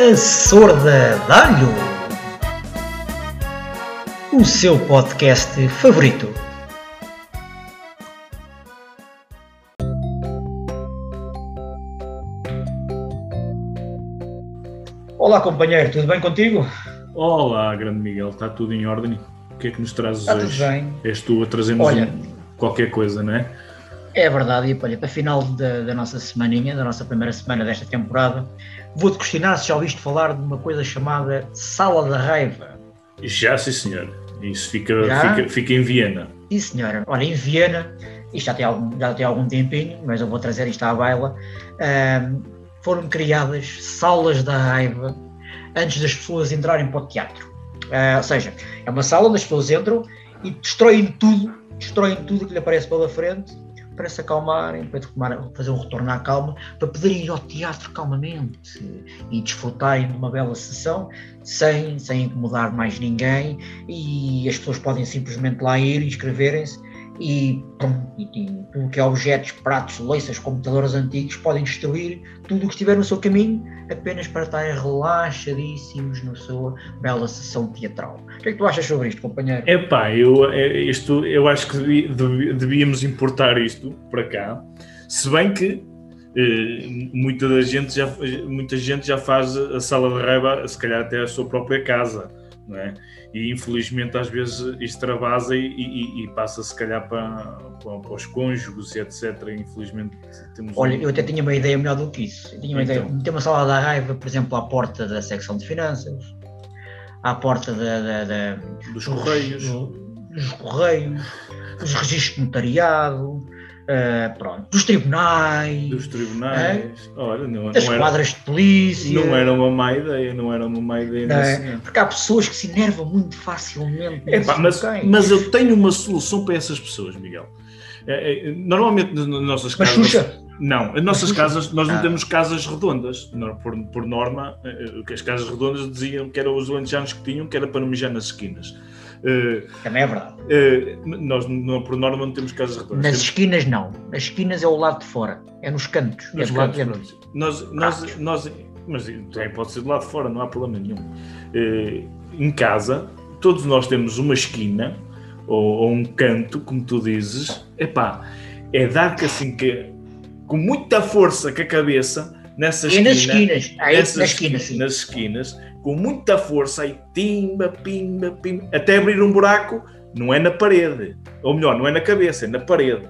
A Sorda Dalho, o seu podcast favorito. Olá, companheiro, tudo bem contigo? Olá, grande Miguel, está tudo em ordem? O que é que nos trazes Está tudo hoje? bem. És tu a trazer-nos Olha. um- qualquer coisa, não é? É verdade, e olha, para final da, da nossa semaninha, da nossa primeira semana desta temporada, vou-te questionar se já ouviste falar de uma coisa chamada Sala da Raiva. Já, sim, senhor. Isso fica, Já? fica, fica em Viena. Sim, senhora. Olha, em Viena, isto já tem algum, já tem algum tempinho, mas eu vou trazer isto à baila, ahm, foram criadas salas da raiva antes das pessoas entrarem para o teatro. Ah, ou seja, é uma sala onde as pessoas entram e destroem tudo, destroem tudo que lhe aparece pela frente para se acalmarem, para tomar- fazer um retorno à calma, para poderem ir ao teatro calmamente e desfrutarem de uma bela sessão sem, sem incomodar mais ninguém. E as pessoas podem simplesmente lá ir e inscreverem-se e, e, tudo que é objetos, pratos, louças, computadores antigos podem destruir tudo o que estiver no seu caminho apenas para estarem relaxadíssimos na sua bela sessão teatral. O que é que tu achas sobre isto, companheiro? Epá, eu, é, isto, eu acho que devíamos importar isto para cá, se bem que eh, muita, da gente já, muita gente já faz a sala de raiva, se calhar até a sua própria casa, é? E infelizmente às vezes extravasa e, e- e passa se calhar para, para, para os cônjuges e etc. Infelizmente temos Olha, um- eu até tinha uma ideia melhor do que isso. Eu tinha uma Então. ideia, meter uma sala da raiva, por exemplo, à porta da secção de finanças, à porta da- da- da, dos correios. dos correios, dos registros de notariado, eh, pronto, dos tribunais, dos tribunais. Olha, não, das não era, quadras de polícia. não era uma má ideia, não era uma má ideia. é? Porque há pessoas que se enervam muito facilmente. Epá, nesses mas, mas eu tenho uma solução para essas pessoas, Miguel. É, é, Normalmente nas nossas Mas casas. Xuxa, Não, as nossas casas, nós não Ah. temos casas redondas. Por, por norma, eh, eh, que as casas redondas diziam que eram os alentejanos que tinham, que era para não mijar nas esquinas. Eh, também é verdade. eh, nós, não, por norma, não temos casas redondas. Nas Temos- esquinas não. Nas esquinas é o lado de fora. É nos cantos. Nos é do lado de cantos, pronto. Nós, nós, nós, mas também pode ser do lado de fora, não há problema nenhum. Eh, em casa, todos nós temos uma esquina ou, ou um canto, como tu dizes. Epá, é dar que assim que com muita força com a cabeça nessa E esquina. nas esquinas. Aí, nessas na esquina, sim. nas esquinas, com muita força, aí timba, pimba, pimba, até abrir um buraco, não é na parede, ou melhor, não é na cabeça, é na parede.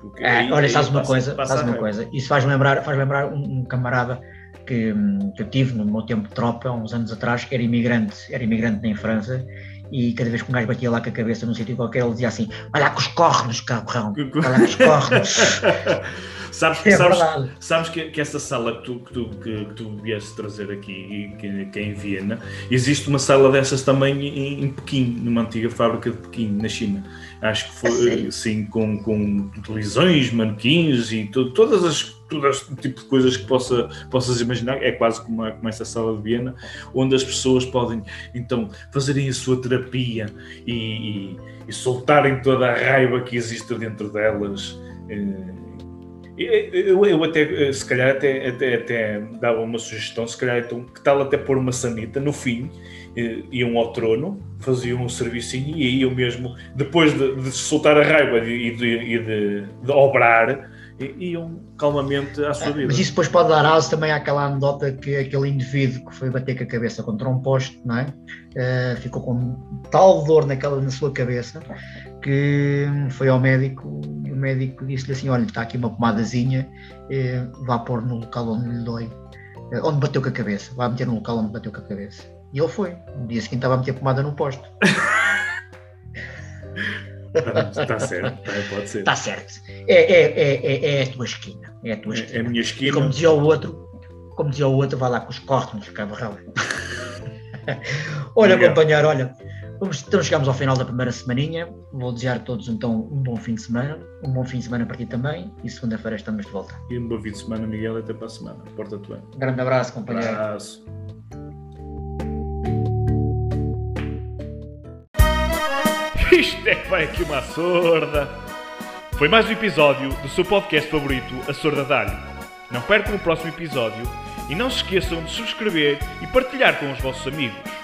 Porque Ah, aí- olha, sabes uma passa- coisa, passa a uma coisa, isso faz lembrar, faz lembrar um, um camarada que, hum, que eu tive no meu tempo de tropa, há uns anos atrás, que era imigrante, era imigrante em França, e cada vez que um gajo batia lá com a cabeça num sítio qualquer, ele dizia assim, olha lá com os cornos, cabrão, olha lá com os cornos. sabes, É sabes, sabes que, que essa sala que tu, que tu, que, que tu vieste trazer aqui, que, que é em Viena, existe uma sala dessas também em, em Pequim, numa antiga fábrica de Pequim, na China. Acho que foi, sério? sim, com, com televisões, manequins e to- todas as todo tipo de coisas que possa, possas imaginar. É quase como, a- como essa sala de Viena, onde as pessoas podem então fazerem a sua terapia e, e- e soltarem toda a raiva que existe dentro delas. Eh, eu, eu até, eh, se calhar, até, até, até dava uma sugestão, se calhar, então, que tal até pôr uma sanita no fim, eh, iam ao trono, faziam um servicinho e aí eu mesmo, depois de, de soltar a raiva e de, e de, de obrar, iam calmamente à sua vida. Mas isso depois pode dar aso também àquela anedota que aquele indivíduo que foi bater com a cabeça contra um poste, não é? Eh, ficou com tal dor naquela, na sua cabeça que foi ao médico médico disse-lhe assim: Olha, está aqui uma pomadazinha, eh, vá pôr no local onde lhe dói, eh, onde bateu com a cabeça, vá meter no local onde bateu com a cabeça. E ele foi. No dia seguinte estava a meter pomada no poste. Está certo, tá, pode ser. Está certo. É, é, é, é, é a tua esquina. É a tua É, é esquina. a minha E esquina. como dizia o outro, como dizia o outro, vai lá com os cornos, cabrão. olha, Obrigado. companheiro, olha, vamos, então chegamos ao final da primeira semaninha. Vou desejar a todos então um bom fim de semana, um bom fim de semana para ti também, e segunda-feira estamos de volta. E um bom fim de semana, Miguel, até para a semana. Porta-te bem. Um grande abraço, companheiro. Abraço. Isto é que vai aqui uma sorda. Foi mais um episódio do seu podcast favorito, A Sorda Dalho. Não percam o próximo episódio E não se esqueçam de subscrever e partilhar com os vossos amigos.